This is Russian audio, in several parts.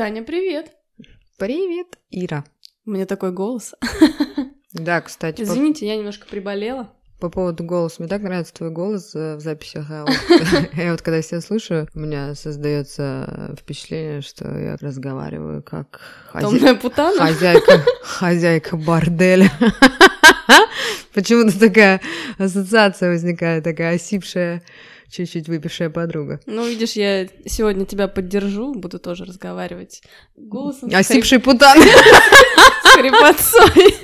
Таня, привет. Привет, Ира. У меня такой голос. Да, кстати, Извините, я немножко приболела. по, по поводу голоса. Мне так нравится твой голос э, в записях. а Я вот когда себя слушаю, у меня создается впечатление, что я разговариваю как хозяйка, хозяйка борделя. Почему-то такая ассоциация возникает, такая осипшая, чуть-чуть выпившая подруга. Ну, видишь, я сегодня тебя поддержу, буду тоже разговаривать голосом с хрип- Осипший путан. с хрипотцой.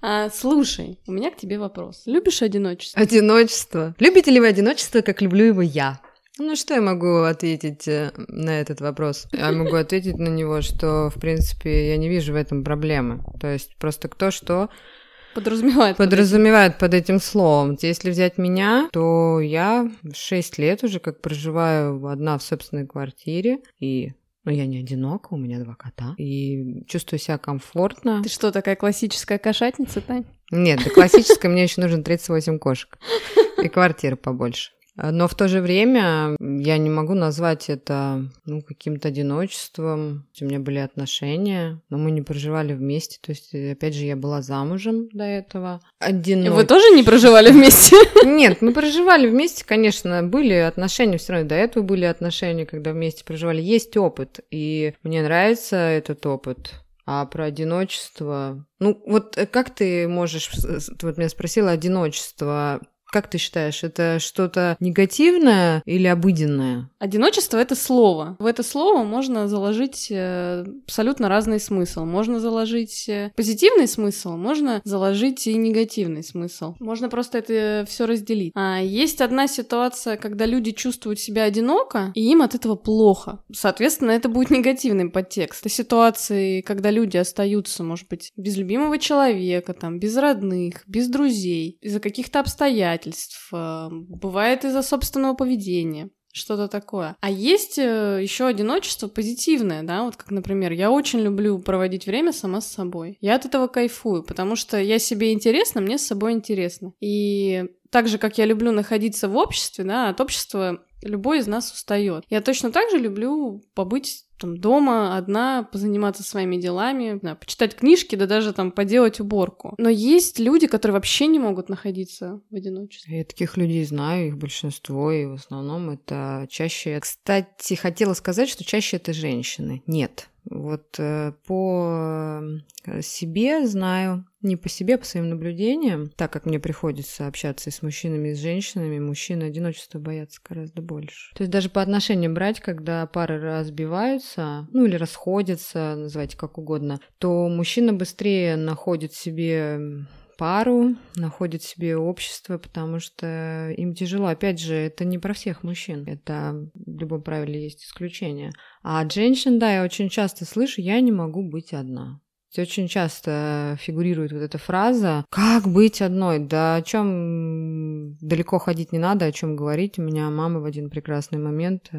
А, слушай, у меня к тебе вопрос. Любишь одиночество? Одиночество. Любите ли вы одиночество, как люблю его я? Ну, что я могу ответить э, на этот вопрос? Я могу ответить на него, что, в принципе, я не вижу в этом проблемы. То есть просто кто что Подразумевает. под подразумевает под этим словом. Если взять меня, то я 6 лет уже как проживаю одна в собственной квартире, и ну, я не одинока, у меня два кота, и чувствую себя комфортно. Ты что, такая классическая кошатница, Тань? Нет, для классической мне еще нужно 38 кошек и квартира побольше. Но в то же время я не могу назвать это ну, каким-то одиночеством. У меня были отношения, но мы не проживали вместе. То есть, э, опять же, я была замужем до этого. И Одиноч... Вы тоже не проживали вместе? Нет, мы проживали вместе, конечно, были отношения, все равно до этого были отношения, когда вместе проживали. Есть опыт, и мне нравится этот опыт. А про одиночество... Ну, вот э, как ты можешь... Ты вот меня спросила одиночество. Как ты считаешь, это что-то негативное или обыденное? Одиночество — это слово. В это слово можно заложить э, абсолютно разный смысл. Можно заложить э, позитивный смысл, можно заложить и негативный смысл. Можно просто это все разделить. А есть одна ситуация, когда люди чувствуют себя одиноко, и им от этого плохо. Соответственно, это будет негативный подтекст. Это ситуации, когда люди остаются, может быть, без любимого человека, там, без родных, без друзей, из-за каких-то обстоятельств, э, бывает из-за собственного поведения что-то такое. А есть еще одиночество позитивное, да, вот как, например, я очень люблю проводить время сама с собой. Я от этого кайфую, потому что я себе интересна, мне с собой интересно. И так же, как я люблю находиться в обществе, да, от общества любой из нас устает. Я точно так же люблю побыть там дома одна, позаниматься своими делами, знаю, почитать книжки, да даже там поделать уборку. Но есть люди, которые вообще не могут находиться в одиночестве. Я таких людей знаю, их большинство, и в основном это чаще... Кстати, хотела сказать, что чаще это женщины. Нет. Вот э, по э, себе знаю, не по себе, а по своим наблюдениям, так как мне приходится общаться и с мужчинами, и с женщинами, мужчины одиночества боятся гораздо больше. То есть даже по отношениям брать, когда пары разбиваются, ну или расходятся, называйте как угодно, то мужчина быстрее находит себе пару, находит себе общество, потому что им тяжело. Опять же, это не про всех мужчин, это в любом правиле есть исключения. А от женщин, да, я очень часто слышу, я не могу быть одна. Очень часто фигурирует вот эта фраза «Как быть одной?» Да о чем далеко ходить не надо, о чем говорить. У меня мама в один прекрасный момент,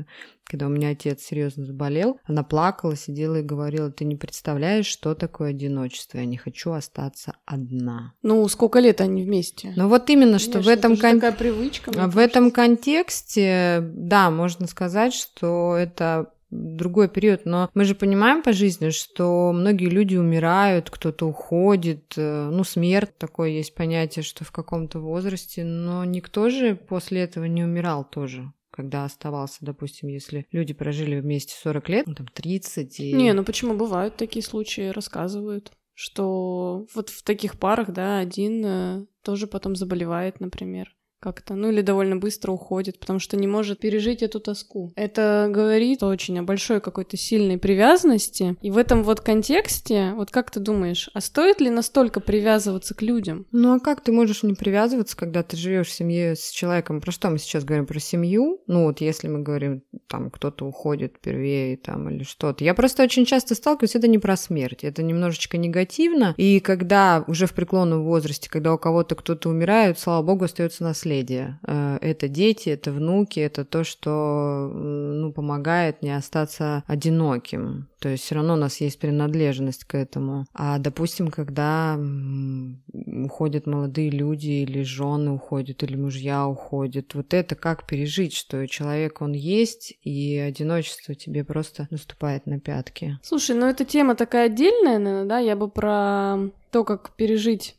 когда у меня отец серьезно заболел, она плакала, сидела и говорила «Ты не представляешь, что такое одиночество, я не хочу остаться одна». Ну, сколько лет они вместе? Ну вот именно, что Конечно, в этом это кон- такая привычка. в этом кажется. контексте, да, можно сказать, что это другой период, но мы же понимаем по жизни, что многие люди умирают, кто-то уходит, э, ну, смерть, такое есть понятие, что в каком-то возрасте, но никто же после этого не умирал тоже когда оставался, допустим, если люди прожили вместе 40 лет, ну, там, 30 и... Не, ну почему бывают такие случаи, рассказывают, что вот в таких парах, да, один э, тоже потом заболевает, например. Как-то, ну или довольно быстро уходит, потому что не может пережить эту тоску. Это говорит очень о большой какой-то сильной привязанности. И в этом вот контексте, вот как ты думаешь, а стоит ли настолько привязываться к людям? Ну а как ты можешь не привязываться, когда ты живешь в семье с человеком? Про что мы сейчас говорим? Про семью? Ну вот если мы говорим, там кто-то уходит первее там или что-то. Я просто очень часто сталкиваюсь, это не про смерть, это немножечко негативно. И когда уже в преклонном возрасте, когда у кого-то кто-то умирает, слава богу, остается наследие наследие. Э, это дети, это внуки, это то, что ну, помогает не остаться одиноким. То есть все равно у нас есть принадлежность к этому. А, допустим, когда уходят молодые люди, или жены уходят, или мужья уходят, вот это как пережить, что человек, он есть, и одиночество тебе просто наступает на пятки. Слушай, ну эта тема такая отдельная, наверное, да, я бы про то, как пережить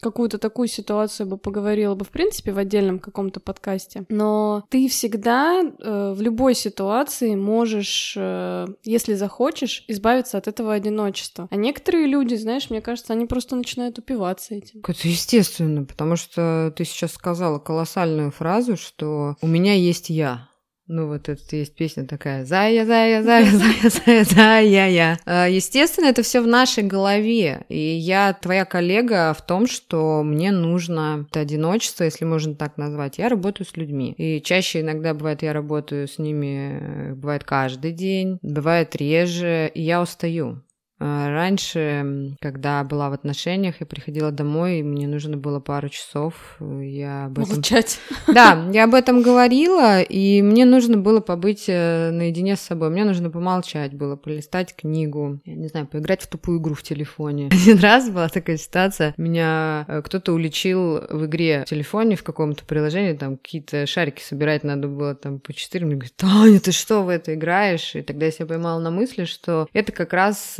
какую-то такую ситуацию бы поговорила бы, в принципе, в отдельном каком-то подкасте. Но ты всегда э, в любой ситуации можешь, э, если захочешь, избавиться от этого одиночества. А некоторые люди, знаешь, мне кажется, они просто начинают упиваться этим. Это естественно, потому что ты сейчас сказала колоссальную фразу, что у меня есть я. Ну, вот это есть песня такая «Зая, зая, зая, зая, зая, зая, я». А, естественно, это все в нашей голове. И я твоя коллега в том, что мне нужно это одиночество, если можно так назвать. Я работаю с людьми. И чаще иногда бывает, я работаю с ними, бывает каждый день, бывает реже, и я устаю. А, раньше, когда была в отношениях, я приходила домой, и мне нужно было пару часов. Я об этом... Молчать. Да, я об этом говорила, и мне нужно было побыть э, наедине с собой. Мне нужно помолчать было, полистать книгу, я не знаю, поиграть в тупую игру в телефоне. Один раз была такая ситуация, меня э, кто-то уличил в игре в телефоне в каком-то приложении, там какие-то шарики собирать надо было там по четыре. Мне говорит, Таня, ты что в это играешь? И тогда я себя поймала на мысли, что это как раз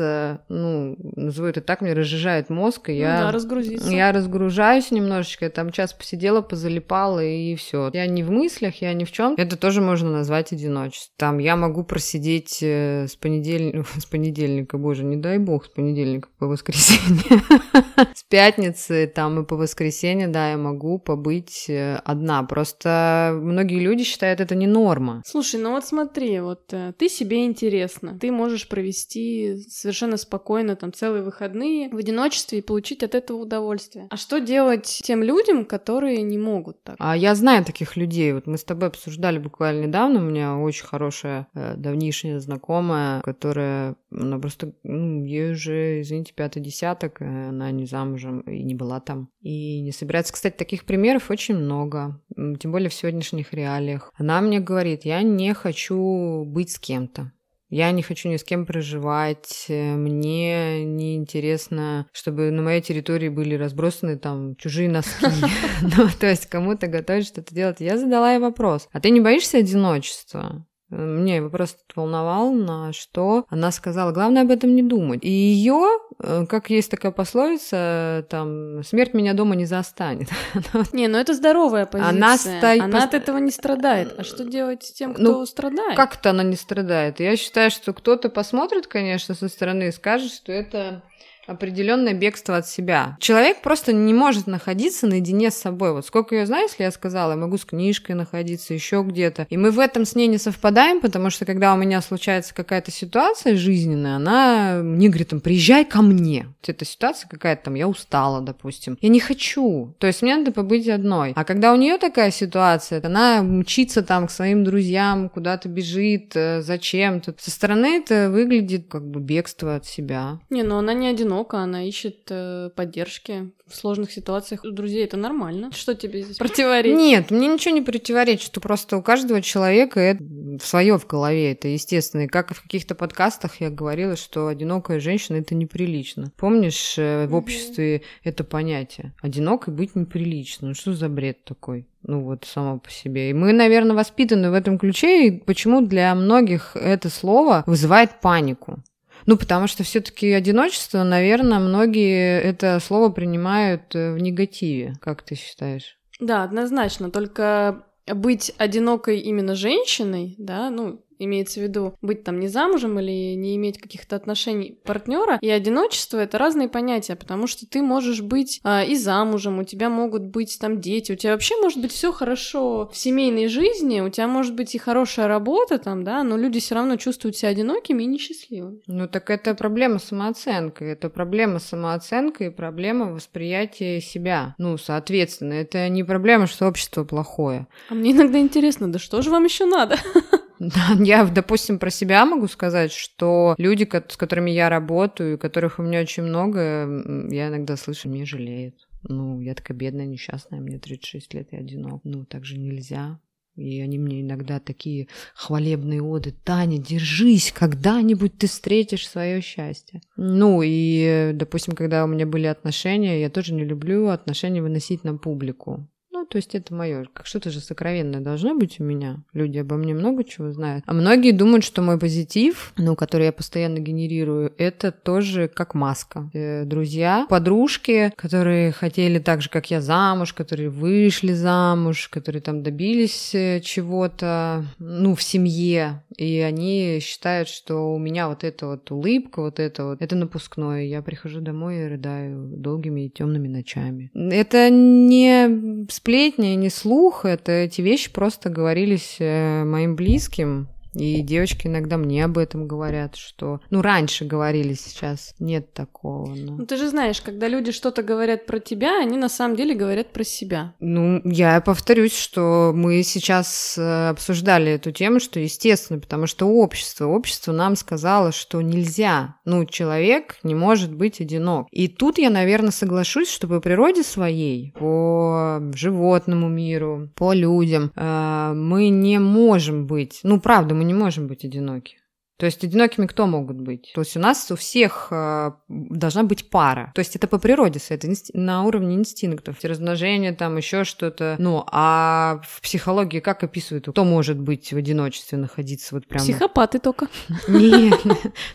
ну, назову это так, мне разжижает мозг, и ну, я... Да, разгрузиться. Я разгружаюсь немножечко, я там час посидела, позалипала, и все. Я не в мыслях, я ни в чем. Это тоже можно назвать одиночеством. Там я могу просидеть э, с понедельника, с понедельника, боже, не дай бог, с понедельника по воскресенье. С пятницы там и по воскресенье, да, я могу побыть э, одна. Просто многие люди считают это не норма. Слушай, ну вот смотри, вот э, ты себе интересно. Ты можешь провести совершенно спокойно там целые выходные в одиночестве и получить от этого удовольствие. А что делать тем людям, которые не могут так? А я знаю таких людей. Вот мы с тобой обсуждали буквально недавно. У меня очень хорошая э, давнишняя знакомая, которая, она просто, ну, ей уже, извините, пятый десяток, э, она не замужем и не была там. И не собирается. Кстати, таких примеров очень много. Тем более в сегодняшних реалиях. Она мне говорит, я не хочу быть с кем-то. Я не хочу ни с кем проживать. Э, мне не интересно, чтобы на моей территории были разбросаны там чужие носки. Ну, то есть кому-то готовить что-то делать. Я задала ей вопрос. А ты не боишься одиночества? Мне вопрос волновал, на что она сказала, главное об этом не думать. И ее, э, как есть такая пословица, там, смерть меня дома не застанет. Не, ну это здоровая позиция. Она, стоит она от этого не страдает. А что делать с тем, кто ну, страдает? Как-то она не страдает. Я считаю, что кто-то посмотрит, конечно, со стороны и скажет, что это определенное бегство от себя. Человек просто не может находиться наедине с собой. Вот сколько я знаю, если я сказала, я могу с книжкой находиться, еще где-то. И мы в этом с ней не совпадаем, потому что когда у меня случается какая-то ситуация жизненная, она мне говорит, там, приезжай ко мне. Эта ситуация какая-то там, я устала, допустим. Я не хочу. То есть мне надо побыть одной. А когда у нее такая ситуация, она мчится там к своим друзьям, куда-то бежит, э, зачем-то. Со стороны это выглядит как бы бегство от себя. Не, но она не одинока одинока, она ищет э, поддержки в сложных ситуациях. У друзей это нормально. Что тебе здесь противоречит? Нет, мне ничего не противоречит, что просто у каждого человека это свое в голове, это естественно. И как и в каких-то подкастах я говорила, что одинокая женщина это неприлично. Помнишь, э, в обществе угу. это понятие? Одинокой быть неприлично. Ну что за бред такой? Ну вот, само по себе. И мы, наверное, воспитаны в этом ключе, и почему для многих это слово вызывает панику. Ну, потому что все-таки одиночество, наверное, многие это слово принимают э, в негативе. Как ты считаешь? Да, однозначно. Только быть одинокой именно женщиной, да, ну, имеется в виду быть там не замужем или не иметь каких-то отношений партнера. И одиночество это разные понятия, потому что ты можешь быть а, и замужем, у тебя могут быть там дети, у тебя вообще может быть все хорошо в семейной жизни, у тебя может быть и хорошая работа там, да, но люди все равно чувствуют себя одинокими и несчастливыми. Ну так это проблема самооценки, это проблема самооценки и проблема восприятия себя. Ну, соответственно, это не проблема, что общество плохое. А мне иногда интересно, да что же вам еще надо? Я, допустим, про себя могу сказать, что люди, с которыми я работаю, которых у меня очень много, я иногда слышу, мне жалеют. Ну, я такая бедная, несчастная, мне 36 лет, я одинок. Ну, так же нельзя. И они мне иногда такие хвалебные оды. Таня, держись, когда-нибудь ты встретишь свое счастье. Ну и, допустим, когда у меня были отношения, я тоже не люблю отношения выносить на публику то есть это мое. Как что-то же сокровенное должно быть у меня. Люди обо мне много чего знают. А многие думают, что мой позитив, ну, который я постоянно генерирую, это тоже как маска. Э, друзья, подружки, которые хотели так же, как я, замуж, которые вышли замуж, которые там добились э, чего-то, ну, в семье, и они считают, что у меня вот эта вот улыбка, вот это вот, это напускное. Я прихожу домой и рыдаю долгими и темными ночами. Это не сплетни сплетни, не слух, это эти вещи просто говорились э, моим близким, и девочки иногда мне об этом говорят, что... Ну, раньше говорили, сейчас нет такого. Но... Ну, ты же знаешь, когда люди что-то говорят про тебя, они на самом деле говорят про себя. Ну, я повторюсь, что мы сейчас э, обсуждали эту тему, что естественно, потому что общество, общество нам сказало, что нельзя. Ну, человек не может быть одинок. И тут я, наверное, соглашусь, что по природе своей, по животному миру, по людям, э, мы не можем быть... Ну, правда, мы не можем быть одиноки. То есть одинокими кто могут быть? То есть у нас у всех э, должна быть пара. То есть это по природе, это инст... на уровне инстинктов. Размножение, там еще что-то. Ну, а в психологии как описывают, кто может быть в одиночестве находиться вот прям... Психопаты только. Нет.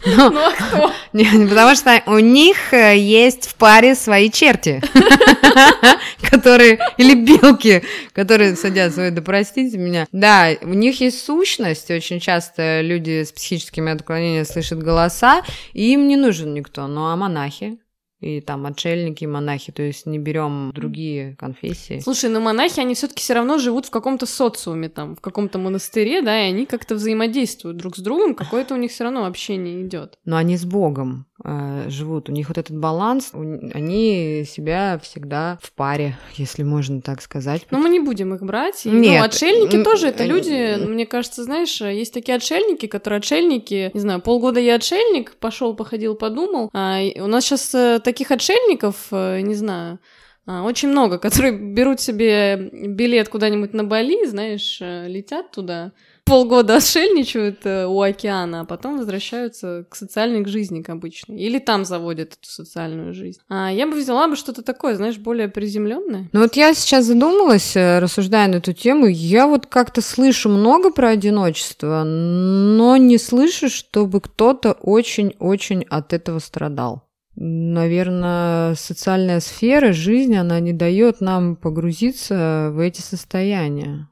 Ну а кто? Потому что у них э, есть в паре свои черти, которые... Или белки, которые садятся, да простите меня. Да, у них есть сущность. Очень часто люди с психическим психическими отклонениями слышат голоса, и им не нужен никто. Ну а монахи? и там отшельники, монахи, то есть не берем другие конфессии. Слушай, но монахи, они все-таки все равно живут в каком-то социуме, там, в каком-то монастыре, да, и они как-то взаимодействуют друг с другом, какое-то у них все равно общение идет. Но они с Богом живут, у них вот этот баланс, они себя всегда в паре, если можно так сказать. Но мы не будем их брать. И, ну, Нет. Ну, отшельники тоже это люди, мне кажется, знаешь, есть такие отшельники, которые отшельники, не знаю, полгода я отшельник, пошел, походил, подумал. А, у нас сейчас таких отшельников, э, не знаю, а, очень много, которые берут себе билет куда-нибудь на Бали, знаешь, э, летят туда, полгода отшельничают э, у океана, а потом возвращаются к социальной жизни, к обычной. Или там заводят эту социальную жизнь. А я бы взяла бы что-то такое, знаешь, более приземленное. Ну вот я сейчас задумалась, рассуждая на эту тему, я вот как-то слышу много про одиночество, но не слышу, чтобы кто-то очень-очень от этого страдал. Наверное, социальная сфера жизни, она не дает нам погрузиться в эти состояния.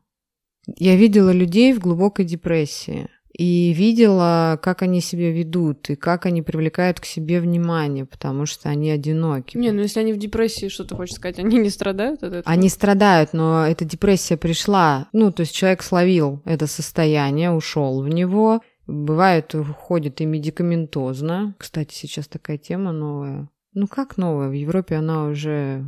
Я видела людей в глубокой депрессии и видела, как они себя ведут и как они привлекают к себе внимание, потому что они одиноки. Не, ну если они в депрессии, что ты хочешь сказать, они не страдают от этого? Они страдают, но эта депрессия пришла, ну, то есть человек словил это состояние, ушел в него, Бывает, уходит и медикаментозно. Кстати, сейчас такая тема новая. Ну как новая? В Европе она уже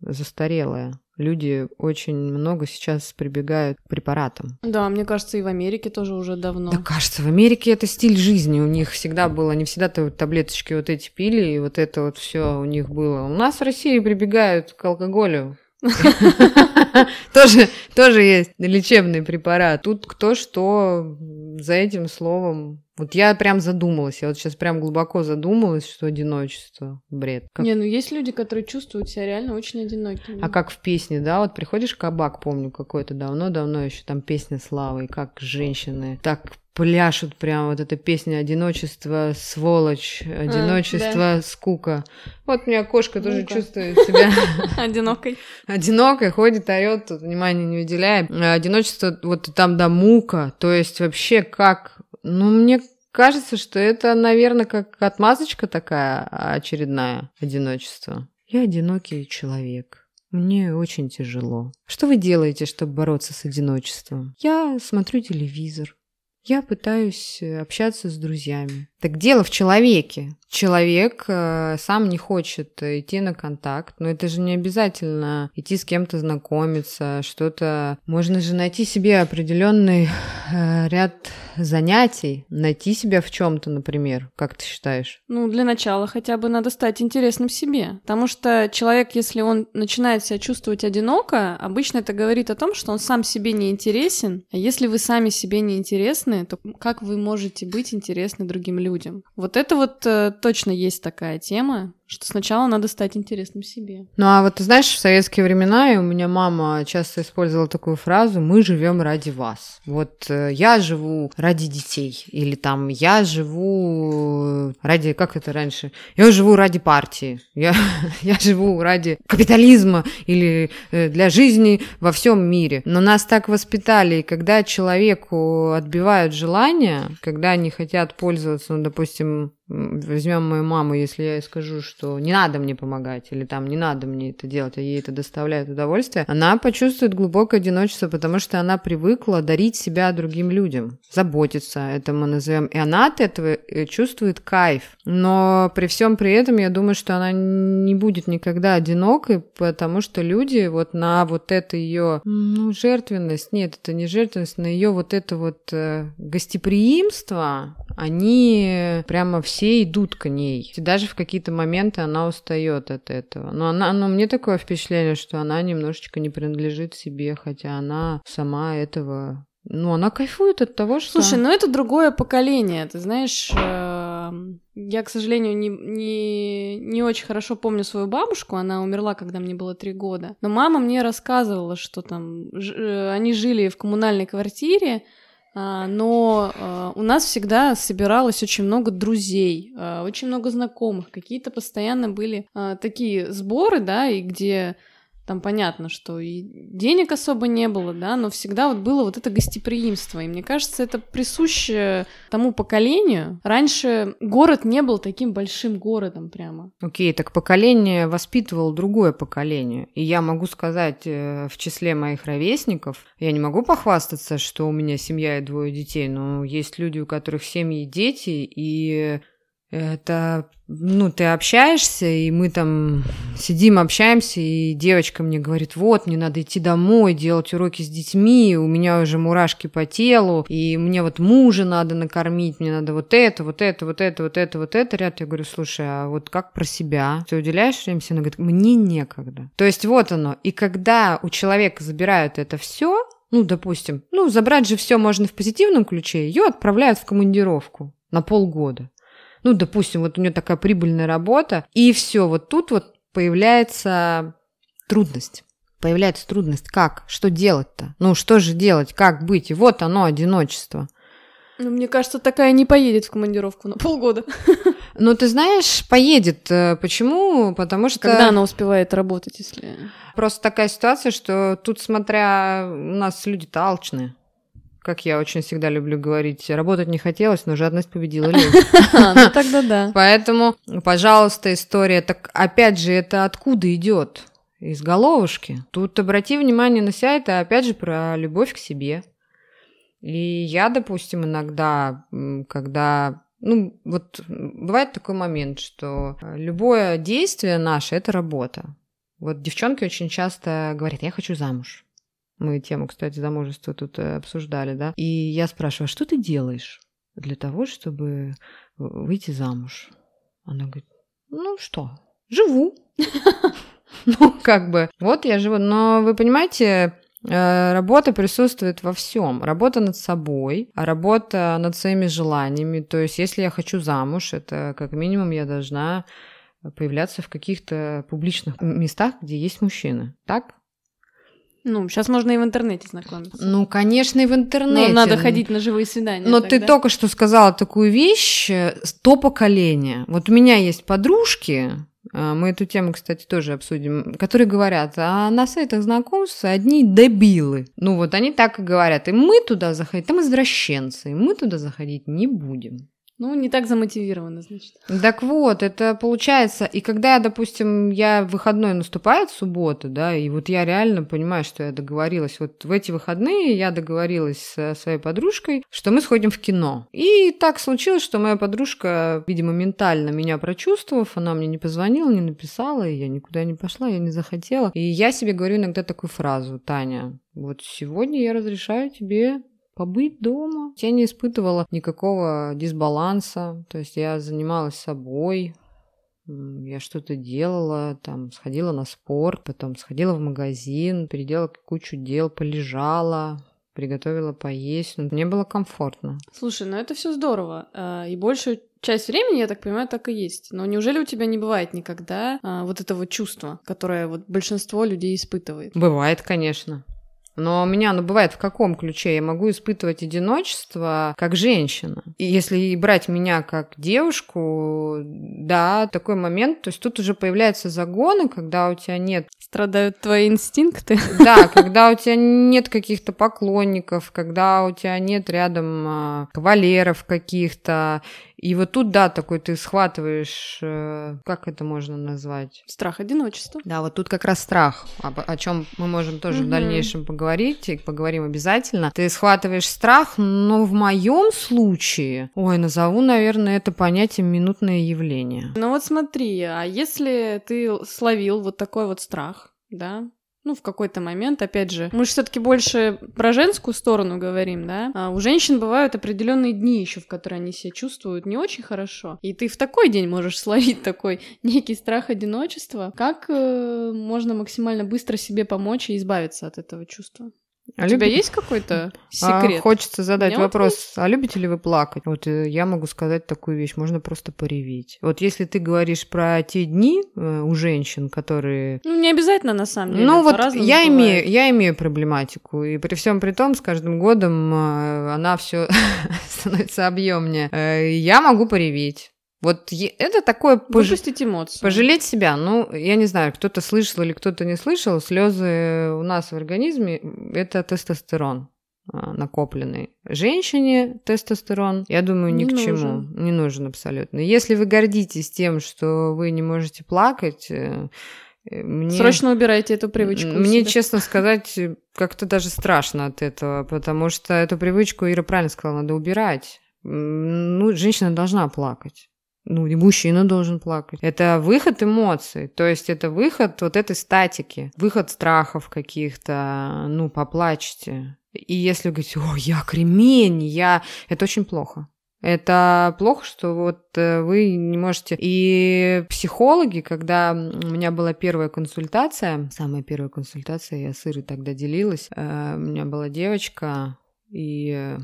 застарелая. Люди очень много сейчас прибегают к препаратам. Да, мне кажется, и в Америке тоже уже давно. Да, кажется, в Америке это стиль жизни. У них всегда было, они всегда таблеточки вот эти пили, и вот это вот все у них было. У нас в России прибегают к алкоголю. Тоже, тоже есть лечебный препарат. Тут кто что за этим словом. Вот я прям задумалась, я вот сейчас прям глубоко задумалась, что одиночество бред. Как... Не, ну есть люди, которые чувствуют себя реально очень одинокими. А как в песне, да, вот приходишь в кабак, помню, какой-то давно-давно еще там песня Славы, и как женщины так пляшут прям вот эта песня «Одиночество, сволочь», «Одиночество, а, да. скука». Вот у меня кошка тоже Мука. чувствует себя... Одинокой. Одинокой, ходит, орет, тут внимания не уделяет. Одиночество, вот там, да, мука, то есть вообще как... Ну, мне кажется, что это, наверное, как отмазочка такая очередная, одиночество. Я одинокий человек. Мне очень тяжело. Что вы делаете, чтобы бороться с одиночеством? Я смотрю телевизор. Я пытаюсь э, общаться с друзьями. Так дело в человеке. Человек э, сам не хочет идти на контакт, но это же не обязательно идти с кем-то знакомиться, что-то. Можно же найти себе определенный э, ряд занятий, найти себя в чем-то, например. Как ты считаешь? Ну, для начала хотя бы надо стать интересным себе. Потому что человек, если он начинает себя чувствовать одиноко, обычно это говорит о том, что он сам себе не интересен. А если вы сами себе не интересны, то как вы можете быть интересны другим людям? Вот это вот э, точно есть такая тема, что сначала надо стать интересным себе. Ну а вот ты знаешь, в советские времена, и у меня мама часто использовала такую фразу «мы живем ради вас». Вот э, я живу ради детей, или там я живу ради, как это раньше, я живу ради партии, я, я живу ради капитализма или э, для жизни во всем мире. Но нас так воспитали, и когда человеку отбивают желание, когда они хотят пользоваться, ну, допустим, возьмем мою маму, если я ей скажу, что не надо мне помогать, или там не надо мне это делать, а ей это доставляет удовольствие, она почувствует глубокое одиночество, потому что она привыкла дарить себя другим людям, заботиться, это мы назовем. И она от этого э, чувствует кайф. Но при всем при этом я думаю, что она не будет никогда одинокой, потому что люди вот на вот это ее ну, жертвенность, нет, это не жертвенность, на ее вот это вот э, гостеприимство, они прямо все идут к ней. И даже в какие-то моменты она устает от этого. Но она, но мне такое впечатление, что она немножечко не принадлежит себе, хотя она сама этого ну, она кайфует от того, что... Слушай, ну это другое поколение, ты знаешь, эм, я, к сожалению, не, не, не очень хорошо помню свою бабушку, она умерла, когда мне было три года, но мама мне рассказывала, что там э, они жили в коммунальной квартире, но а, у нас всегда собиралось очень много друзей, а, очень много знакомых, какие-то постоянно были такие сборы, да, и где там понятно, что и денег особо не было, да, но всегда вот было вот это гостеприимство. И мне кажется, это присуще тому поколению. Раньше город не был таким большим городом прямо. Окей, okay, так поколение воспитывало другое поколение. И я могу сказать э, в числе моих ровесников, я не могу похвастаться, что у меня семья и двое детей, но есть люди, у которых семьи и дети, и это, ну, ты общаешься, и мы там сидим, общаемся, и девочка мне говорит, вот, мне надо идти домой, делать уроки с детьми, у меня уже мурашки по телу, и мне вот мужа надо накормить, мне надо вот это, вот это, вот это, вот это, вот это ряд. Я говорю, слушай, а вот как про себя? Ты уделяешь время себе? Она говорит, мне некогда. То есть вот оно. И когда у человека забирают это все, ну, допустим, ну, забрать же все можно в позитивном ключе, ее отправляют в командировку на полгода ну, допустим, вот у нее такая прибыльная работа, и все, вот тут вот появляется трудность. Появляется трудность. Как? Что делать-то? Ну, что же делать? Как быть? И вот оно, одиночество. Ну, мне кажется, такая не поедет в командировку на полгода. Ну, ты знаешь, поедет. Э, почему? Потому что... Когда она успевает работать, если... Просто такая ситуация, что тут, смотря... У нас люди толчные как я очень всегда люблю говорить, работать не хотелось, но жадность победила лень. Ну тогда да. Поэтому, пожалуйста, история. Так опять же, это откуда идет? Из головушки. Тут обрати внимание на себя, это опять же про любовь к себе. И я, допустим, иногда, когда ну, вот бывает такой момент, что любое действие наше – это работа. Вот девчонки очень часто говорят, я хочу замуж. Мы тему, кстати, замужества тут э, обсуждали, да. И я спрашиваю, а что ты делаешь для того, чтобы выйти замуж? Она говорит, ну что, живу. Ну, как бы, вот я живу. Но вы понимаете, э, Работа присутствует во всем. Работа над собой, а работа над своими желаниями. То есть, если я хочу замуж, это как минимум я должна появляться в каких-то публичных местах, где есть мужчины. Так? Ну, сейчас можно и в интернете знакомиться. Ну, конечно, и в интернете. Но надо ходить на живые свидания. Но тогда. ты только что сказала такую вещь, э, то поколение. Вот у меня есть подружки, э, мы эту тему, кстати, тоже обсудим, которые говорят, а на сайтах знакомств одни дебилы. Ну вот они так и говорят, и мы туда заходить, там извращенцы, и мы туда заходить не будем. Ну, не так замотивировано, значит. Так вот, это получается, и когда я, допустим, я выходной наступает суббота, да, и вот я реально понимаю, что я договорилась, вот в эти выходные я договорилась со своей подружкой, что мы сходим в кино. И так случилось, что моя подружка, видимо, ментально меня прочувствовав, она мне не позвонила, не написала, и я никуда не пошла, я не захотела. И я себе говорю иногда такую фразу, Таня, вот сегодня я разрешаю тебе побыть дома. Я не испытывала никакого дисбаланса, то есть я занималась собой, я что-то делала, там, сходила на спорт, потом сходила в магазин, переделала кучу дел, полежала, приготовила поесть. Ну, мне было комфортно. Слушай, ну это все здорово. А, и большую часть времени, я так понимаю, так и есть. Но неужели у тебя не бывает никогда а, вот этого чувства, которое вот большинство людей испытывает? Бывает, конечно. Но у меня оно бывает в каком ключе? Я могу испытывать одиночество как женщина. И если брать меня как девушку, да, такой момент, то есть тут уже появляются загоны, когда у тебя нет... Страдают твои инстинкты? Да, когда у тебя нет каких-то поклонников, когда у тебя нет рядом а, кавалеров каких-то, и вот тут, да, такой ты схватываешь, э, как это можно назвать? Страх одиночества. Да, вот тут как раз страх, об, о чем мы можем тоже угу. в дальнейшем поговорить, и поговорим обязательно. Ты схватываешь страх, но в моем случае, ой, назову, наверное, это понятие минутное явление. Ну вот смотри, а если ты словил вот такой вот страх, да, ну, в какой-то момент, опять же, мы же все-таки больше про женскую сторону говорим, да? А у женщин бывают определенные дни еще, в которые они себя чувствуют не очень хорошо. И ты в такой день можешь словить такой некий страх одиночества. Как э, можно максимально быстро себе помочь и избавиться от этого чувства? А У тебя есть какой-то а, секрет? А, хочется задать вопрос, вот а любите ли вы плакать? Вот э, я могу сказать такую вещь, можно просто пореветь. Вот если ты говоришь про те дни э, у женщин, которые... Ну, не обязательно, на самом деле. Ну, вот я имею, я имею проблематику, и при всем при том, с каждым годом э, она все становится объемнее. Я могу пореветь. Вот это такое пож... Выпустить эмоции. Пожалеть себя. Ну, я не знаю, кто-то слышал или кто-то не слышал. Слезы у нас в организме это тестостерон а, накопленный. Женщине тестостерон, я думаю, ни не к нужен. чему. Не нужен абсолютно. Если вы гордитесь тем, что вы не можете плакать, э, э, мне... Срочно убирайте эту привычку. Мне, честно сказать, как-то даже страшно от этого, потому что эту привычку, Ира правильно сказала, надо убирать. Ну, женщина должна плакать ну, и мужчина должен плакать. Это выход эмоций, то есть это выход вот этой статики, выход страхов каких-то, ну, поплачьте. И если говорить, о, я кремень, я... Это очень плохо. Это плохо, что вот э, вы не можете... И психологи, когда у меня была первая консультация, самая первая консультация, я с Ирой тогда делилась, э, у меня была девочка, и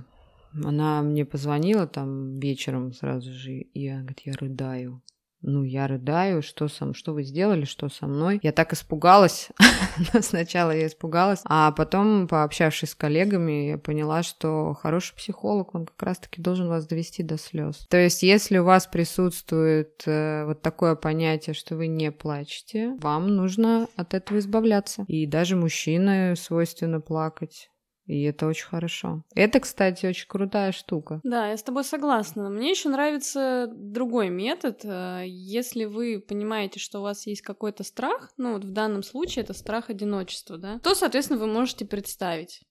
она мне позвонила там вечером сразу же, и я, говорит, я рыдаю. Ну, я рыдаю, что, сам, что вы сделали, что со мной. Я так испугалась. Сначала я испугалась, а потом, пообщавшись с коллегами, я поняла, что хороший психолог, он как раз-таки должен вас довести до слез. То есть, если у вас присутствует э, вот такое понятие, что вы не плачете, вам нужно от этого избавляться. И даже мужчины свойственно плакать. И это очень хорошо. Это, кстати, очень крутая штука. Да, я с тобой согласна. Мне еще нравится другой метод. Э, если вы понимаете, что у вас есть какой-то страх, ну вот в данном случае это страх одиночества, да, то, соответственно, вы можете представить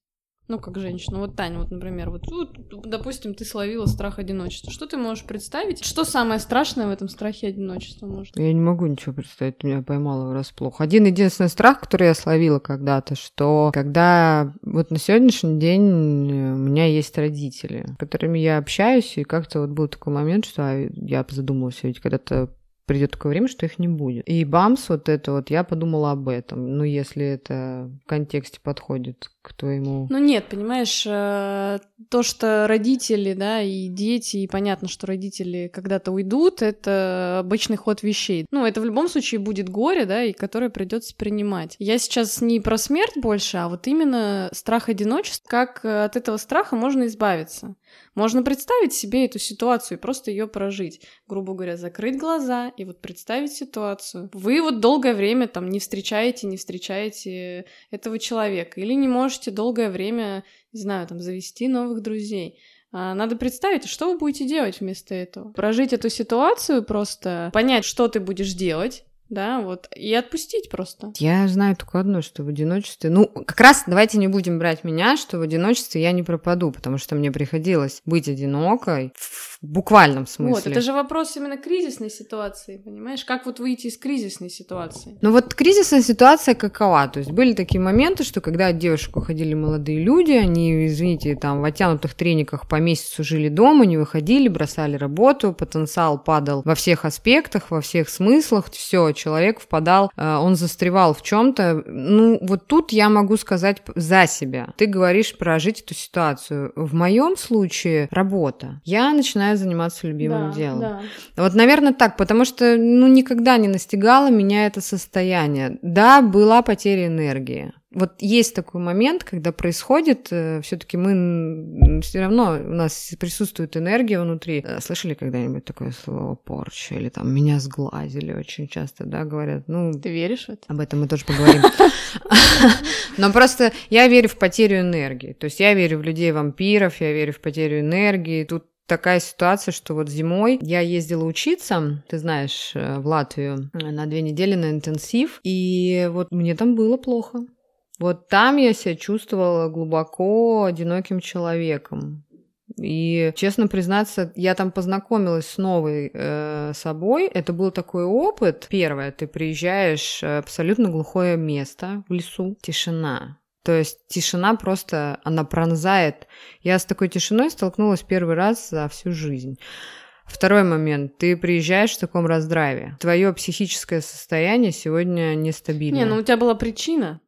ну, как женщина. Вот Таня, вот, например, вот, вот, допустим, ты словила страх одиночества. Что ты можешь представить? Что самое страшное в этом страхе одиночества может? Я не могу ничего представить, ты меня поймала врасплох. Один единственный страх, который я словила когда-то, что когда вот на сегодняшний день у меня есть родители, с которыми я общаюсь, и как-то вот был такой момент, что я задумалась, ведь когда-то придет такое время, что их не будет. И бамс, вот это вот, я подумала об этом. Ну, если это в контексте подходит к твоему... Ну нет, понимаешь, э, то, что родители, да, и дети, и понятно, что родители когда-то уйдут, это обычный ход вещей. Ну, это в любом случае будет горе, да, и которое придется принимать. Я сейчас не про смерть больше, а вот именно страх одиночества, как от этого страха можно избавиться. Можно представить себе эту ситуацию и просто ее прожить. Грубо говоря, закрыть глаза и вот представить ситуацию. Вы вот долгое время там не встречаете, не встречаете этого человека или не можете долгое время, не знаю, там завести новых друзей. А надо представить, что вы будете делать вместо этого. Прожить эту ситуацию просто, понять, что ты будешь делать, да, вот, и отпустить просто. Я знаю только одно, что в одиночестве, ну, как раз давайте не будем брать меня, что в одиночестве я не пропаду, потому что мне приходилось быть одинокой в буквальном смысле. Вот, это же вопрос именно кризисной ситуации, понимаешь? Как вот выйти из кризисной ситуации? Ну вот кризисная ситуация какова? То есть были такие моменты, что когда от девушек уходили молодые люди, они, извините, там в оттянутых трениках по месяцу жили дома, не выходили, бросали работу, потенциал падал во всех аспектах, во всех смыслах, все, человек впадал, э, он застревал в чем-то. Ну вот тут я могу сказать за себя. Ты говоришь прожить эту ситуацию. В моем случае работа. Я начинаю начинаю заниматься любимым да, делом. Да. Вот, наверное, так, потому что, ну, никогда не настигало меня это состояние. Да, была потеря энергии. Вот есть такой момент, когда происходит, э, все-таки мы все равно у нас присутствует энергия внутри. Э, слышали когда-нибудь такое слово порча или там меня сглазили очень часто, да, говорят. Ну, ты веришь в это? Об этом мы тоже поговорим. Но просто я верю в потерю энергии. То есть я верю в людей-вампиров, я верю в потерю энергии. Тут такая ситуация, что вот зимой я ездила учиться, ты знаешь, э, в Латвию э, на две недели на интенсив, и вот мне там было плохо. Вот там я себя чувствовала глубоко одиноким человеком. И, честно признаться, я там познакомилась с новой э, собой. Это был такой опыт. Первое, ты приезжаешь в абсолютно глухое место в лесу, тишина. То есть тишина просто, она пронзает. Я с такой тишиной столкнулась первый раз за всю жизнь. Второй момент. Ты приезжаешь в таком раздраве. Твое психическое состояние сегодня нестабильно. Не, ну у тебя была причина.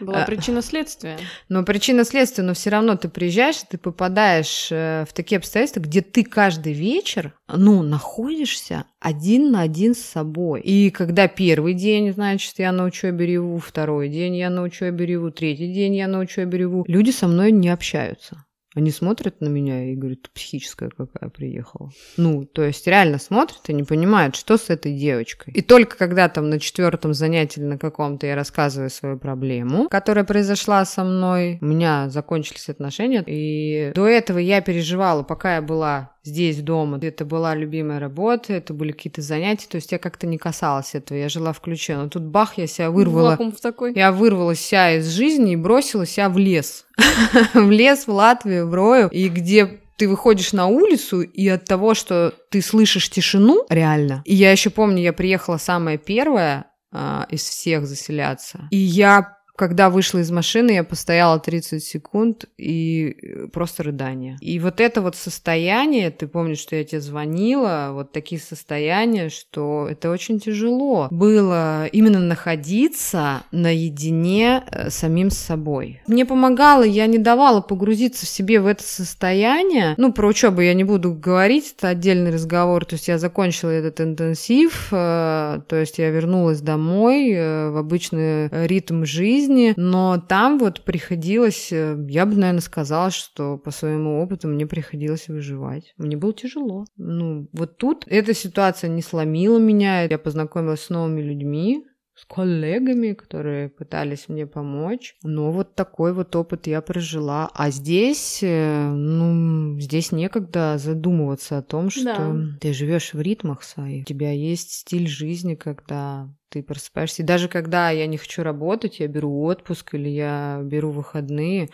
Была а, причина следствия. Ну, причина следствия, но все равно ты приезжаешь, ты попадаешь э, в такие обстоятельства, где ты каждый вечер, ну, находишься один на один с собой. И когда первый день, значит, я на учебе реву, второй день я на учебе реву, третий день я на учебе реву, люди со мной не общаются. Они смотрят на меня и говорят, психическая какая приехала. Ну, то есть реально смотрят и не понимают, что с этой девочкой. И только когда там на четвертом занятии на каком-то я рассказываю свою проблему, которая произошла со мной, у меня закончились отношения. И до этого я переживала, пока я была здесь дома. Это была любимая работа, это были какие-то занятия, то есть я как-то не касалась этого, я жила в ключе. Но тут бах, я себя вырвала. в такой. Я вырвала себя из жизни и бросила себя в лес. В лес, в Латвию, в Рою, и где ты выходишь на улицу, и от того, что ты слышишь тишину, реально. И я еще помню, я приехала самая первая а, из всех заселяться. И я когда вышла из машины, я постояла 30 секунд и э, просто рыдание. И вот это вот состояние, ты помнишь, что я тебе звонила, вот такие состояния, что это очень тяжело было именно находиться наедине э, самим с собой. Мне помогало, я не давала погрузиться в себе в это состояние. Ну, про учебу я не буду говорить, это отдельный разговор. То есть я закончила этот интенсив, э, то есть я вернулась домой в обычный ритм жизни, жизни, но там вот приходилось, э, я бы, наверное, сказала, что по своему опыту мне приходилось выживать. Мне было тяжело. Ну, вот тут эта ситуация не сломила меня, я познакомилась с новыми людьми, с коллегами, которые пытались мне помочь. Но вот такой вот опыт я прожила. А здесь, э, ну, здесь некогда задумываться о том, что да. ты живешь в ритмах своих. У тебя есть стиль жизни, когда ты просыпаешься. И даже когда я не хочу работать, я беру отпуск или я беру выходные.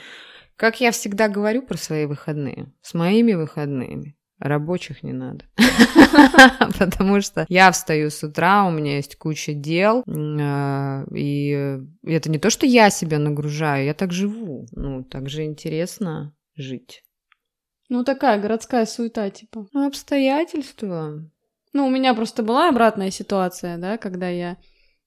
Как я всегда говорю про свои выходные, с моими выходными. Рабочих не надо. Потому что я встаю с утра, у меня есть куча дел, а, и это не то, что я себя нагружаю, я так живу. Ну, так же интересно жить. Ну, такая городская суета, типа. Обстоятельства. Ну, у меня просто была обратная ситуация, да, когда я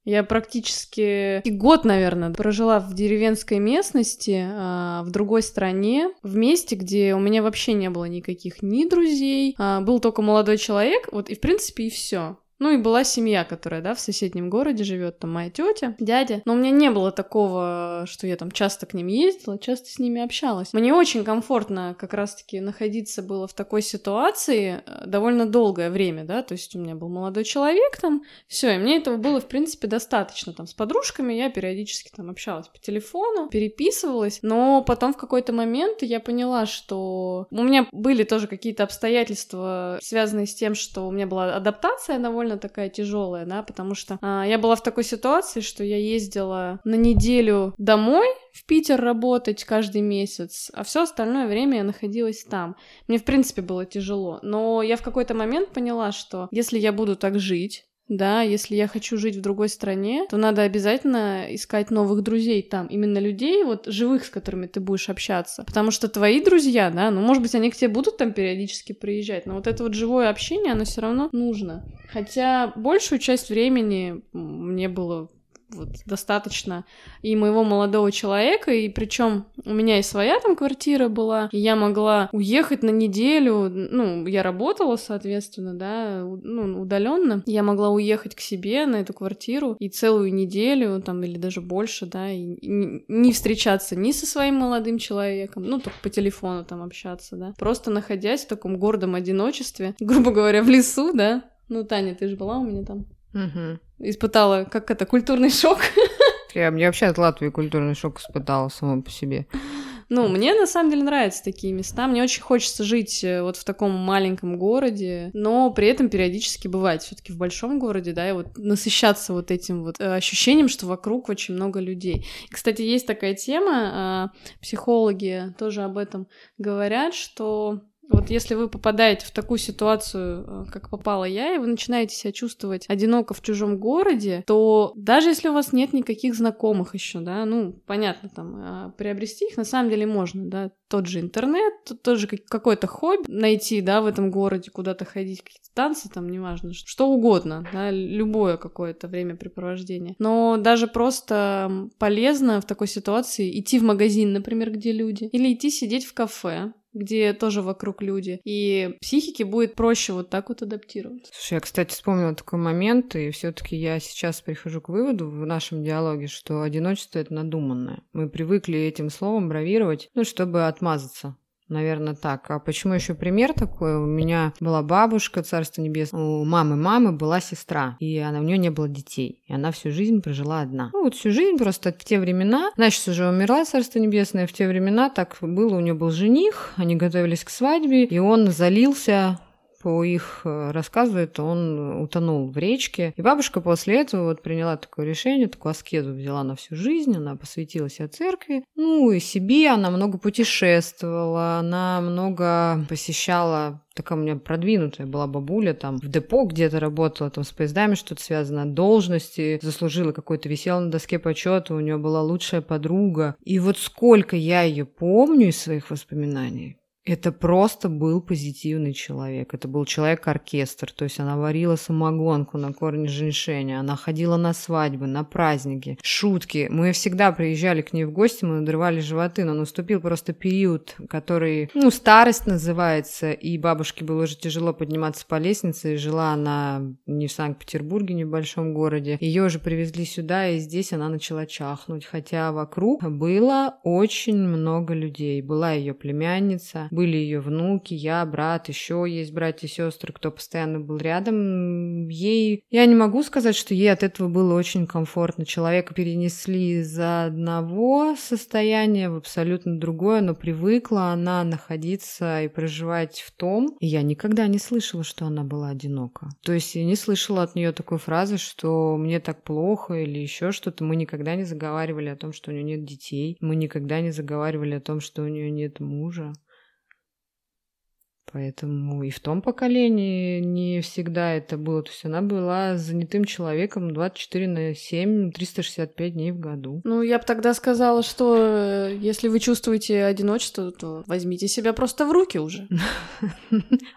я практически год, наверное, прожила в деревенской местности, а, в другой стране, в месте, где у меня вообще не было никаких ни друзей, а, был только молодой человек, вот и в принципе и все. Ну и была семья, которая, да, в соседнем городе живет, там моя тетя, дядя. Но у меня не было такого, что я там часто к ним ездила, часто с ними общалась. Мне очень комфортно как раз-таки находиться было в такой ситуации э, довольно долгое время, да, то есть у меня был молодой человек там, все, и мне этого было, в принципе, достаточно. Там с подружками я периодически там общалась по телефону, переписывалась, но потом в какой-то момент я поняла, что у меня были тоже какие-то обстоятельства, связанные с тем, что у меня была адаптация довольно такая тяжелая, да, потому что а, я была в такой ситуации, что я ездила на неделю домой в Питер работать каждый месяц, а все остальное время я находилась там. Мне, в принципе, было тяжело, но я в какой-то момент поняла, что если я буду так жить, да, если я хочу жить в другой стране, то надо обязательно искать новых друзей там, именно людей, вот живых, с которыми ты будешь общаться, потому что твои друзья, да, ну, может быть, они к тебе будут там периодически приезжать, но вот это вот живое общение, оно все равно нужно. Хотя большую часть времени мне было вот достаточно и моего молодого человека, и причем у меня и своя там квартира была, и я могла уехать на неделю, ну, я работала, соответственно, да, ну, удаленно, я могла уехать к себе на эту квартиру и целую неделю, там, или даже больше, да, и не встречаться ни со своим молодым человеком, ну, только по телефону там общаться, да, просто находясь в таком гордом одиночестве, грубо говоря, в лесу, да, ну, Таня, ты же была у меня там. Угу. Испытала, как это, культурный шок. Я мне вообще от Латвии культурный шок испытала само по себе. Ну, мне на самом деле нравятся такие места. Мне очень хочется жить э, вот в таком маленьком городе, но при этом периодически бывать все-таки в большом городе, да, и вот насыщаться вот этим вот э, ощущением, что вокруг очень много людей. И, кстати, есть такая тема, а, психологи тоже об этом говорят, что вот если вы попадаете в такую ситуацию, э, как попала я, и вы начинаете себя чувствовать одиноко в чужом городе, то даже если у вас нет никаких знакомых еще, да, ну, понятно, там, а, приобрести их на самом деле можно, да, тот же интернет, тот же какой-то хобби найти, да, в этом городе, куда-то ходить, какие-то танцы, там, неважно, что угодно, да, любое какое-то времяпрепровождение. Но даже просто полезно в такой ситуации идти в магазин, например, где люди, или идти сидеть в кафе, где тоже вокруг люди. И психике будет проще вот так вот адаптироваться. Слушай, я, кстати, вспомнила такой момент, и все таки я сейчас прихожу к выводу в нашем диалоге, что одиночество — это надуманное. Мы привыкли этим словом бравировать, ну, чтобы отмазаться Наверное, так. А почему еще пример такой? У меня была бабушка, царство небесное. У мамы мамы была сестра, и она, у нее не было детей. И она всю жизнь прожила одна. Ну, вот всю жизнь просто в те времена, сейчас уже умерла, царство небесное, в те времена так было, у нее был жених, они готовились к свадьбе, и он залился по их э, рассказу, это он утонул в речке. И бабушка после этого вот приняла такое решение, такую аскезу взяла на всю жизнь, она посвятила себя церкви. Ну и себе она много путешествовала, она много посещала такая у меня продвинутая была бабуля, там в депо где-то работала, там с поездами что-то связано, должности, заслужила какой-то, висела на доске почета, у нее была лучшая подруга. И вот сколько я ее помню из своих воспоминаний, это просто был позитивный человек. Это был человек-оркестр. То есть она варила самогонку на корне женьшеня. Она ходила на свадьбы, на праздники, шутки. Мы всегда приезжали к ней в гости, мы надрывали животы, но наступил просто период, который, ну, старость называется, и бабушке было уже тяжело подниматься по лестнице, и жила она не в Санкт-Петербурге, не в большом городе. Ее уже привезли сюда, и здесь она начала чахнуть, хотя вокруг было очень много людей. Была ее племянница, были ее внуки, я, брат, еще есть братья и сестры, кто постоянно был рядом. Ей, я не могу сказать, что ей от этого было очень комфортно. Человека перенесли из одного состояния в абсолютно другое, но привыкла она находиться и проживать в том. И я никогда не слышала, что она была одинока. То есть я не слышала от нее такой фразы, что мне так плохо или еще что-то. Мы никогда не заговаривали о том, что у нее нет детей. Мы никогда не заговаривали о том, что у нее нет мужа. Поэтому и в том поколении не всегда это было. То есть она была занятым человеком 24 на 7, 365 дней в году. Ну, я бы тогда сказала, что э, если вы чувствуете одиночество, то возьмите себя просто в руки уже.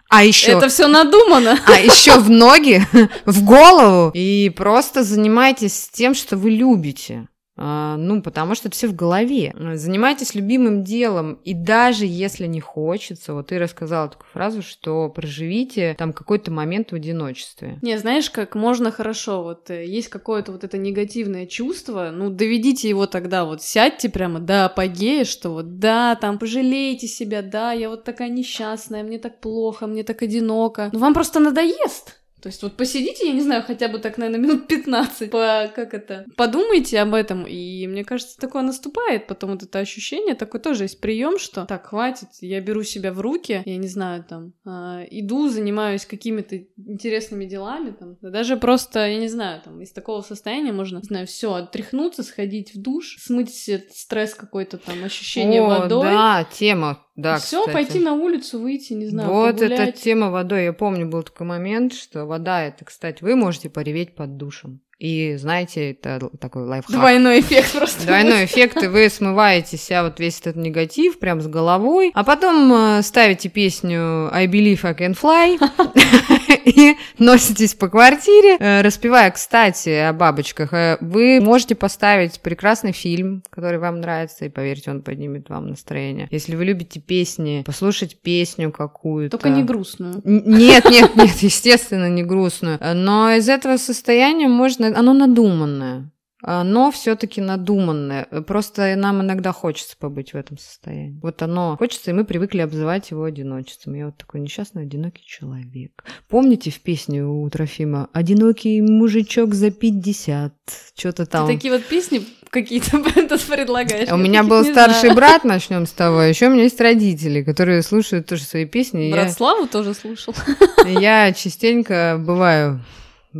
А еще... Это все надумано. А еще в ноги, в голову. И просто занимайтесь тем, что вы любите. А, ну, потому что это все в голове. Занимайтесь любимым делом, и даже если не хочется, вот ты рассказала такую фразу, что проживите там какой-то момент в одиночестве. Не, знаешь, как можно хорошо, вот э, есть какое-то вот это негативное чувство, ну, доведите его тогда, вот сядьте прямо до апогея, что вот да, там пожалейте себя, да, я вот такая несчастная, мне так плохо, мне так одиноко. Ну, вам просто надоест. То есть вот посидите, я не знаю, хотя бы так, наверное, минут 15, по, как это, подумайте об этом, и мне кажется, такое наступает, потом вот это ощущение, такой тоже есть прием, что так, хватит, я беру себя в руки, я не знаю, там, э, иду, занимаюсь какими-то интересными делами, там, даже просто, я не знаю, там, из такого состояния можно, не знаю, все, отряхнуться, сходить в душ, смыть стресс какой-то там, ощущение О, водой. да, тема да, Все, кстати. пойти на улицу, выйти, не знаю, Вот погулять. эта тема водой. Я помню, был такой момент, что вода это, кстати, вы можете пореветь под душем. И знаете, это такой лайфхак. Двойной эффект просто. Двойной эффект, и вы смываете себя вот весь этот негатив прям с головой, а потом э, ставите песню I Believe I Can Fly и носитесь по квартире, э, распевая, кстати, о бабочках. Э, Вы можете поставить прекрасный фильм, который вам нравится, и поверьте, он поднимет вам настроение. Если вы любите песни, послушать песню какую-то. Только не грустную. Нет, нет, нет, естественно, не грустную. Но из этого состояния можно... Оно надуманное. Оно все-таки надуманное. Просто нам иногда хочется побыть в этом состоянии. Вот оно хочется, и мы привыкли обзывать его одиночеством. Я вот такой несчастный, одинокий человек. Помните в песне у Трофима «Одинокий мужичок за 50»? Что-то там. Ты такие вот песни какие-то предлагаешь. А У меня был старший брат, начнем с того. Еще у меня есть родители, которые слушают тоже свои песни. Брат я- Славу тоже слушал. Я частенько бываю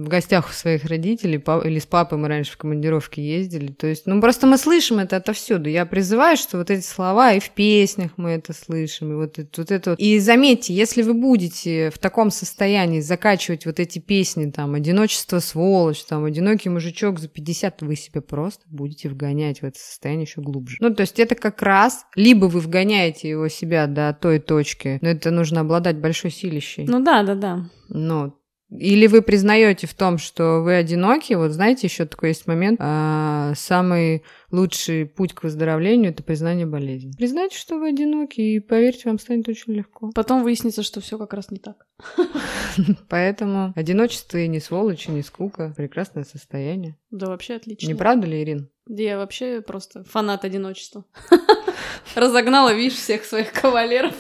в гостях у своих родителей, или с папой мы раньше в командировке ездили. То есть, ну, просто мы слышим это отовсюду. Я призываю, что вот эти слова и в песнях мы это слышим, и вот это вот. Это. И заметьте, если вы будете в таком состоянии закачивать вот эти песни, там, «Одиночество, сволочь», там, «Одинокий мужичок за 50», вы себя просто будете вгонять в это состояние еще глубже. Ну, то есть это как раз, либо вы вгоняете его себя до той точки, но это нужно обладать большой силищей. Ну да, да, да. Ну, или вы признаете в том, что вы одиноки, вот знаете, еще такой есть момент, а, самый лучший путь к выздоровлению – это признание болезни. Признайте, что вы одиноки, и поверьте, вам станет очень легко. Потом выяснится, что все как раз не так. Поэтому одиночество и не сволочь, и не скука – прекрасное состояние. Да, вообще отлично. Не правда ли, Ирин? Да Я вообще просто фанат одиночества. Разогнала, видишь, всех своих кавалеров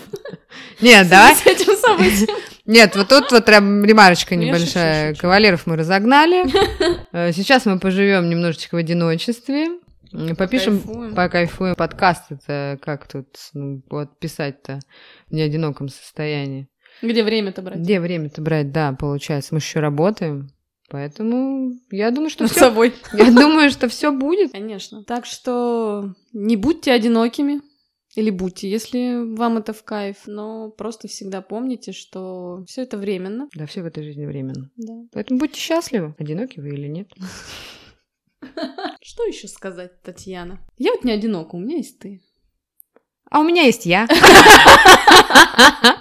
Нет, да? с этим событием. Нет, вот тут вот прям ремарочка Ну, небольшая. Кавалеров мы разогнали. Э, Сейчас мы поживем немножечко в одиночестве. Попишем, Покайфуем. покайфуем. Подкаст это как тут ну, вот писать-то в неодиноком состоянии. Где время-то брать? Где время-то брать? Да, получается, мы еще работаем. Поэтому я думаю, что Над все. собой. Я думаю, что все будет. Конечно. Так что не будьте одинокими. Или будьте, если вам это в кайф. Но просто всегда помните, что все это временно. Да, все в этой жизни временно. Да. Поэтому будьте счастливы, одиноки вы или нет. Что еще сказать, Татьяна? Я вот не одинока, у меня есть ты. А у меня есть я.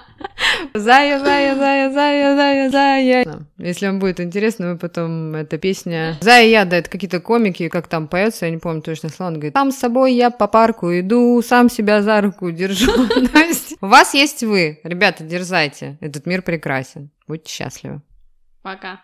Зая, зая, зая, зая, зая, зая. Если вам будет интересно, вы потом эта песня Зая я, да, это какие-то комики, как там поется, я не помню точно слова, он говорит, сам с собой я по парку иду, сам себя за руку держу. У вас есть вы. Ребята, дерзайте. Этот мир прекрасен. Будьте счастливы. Пока.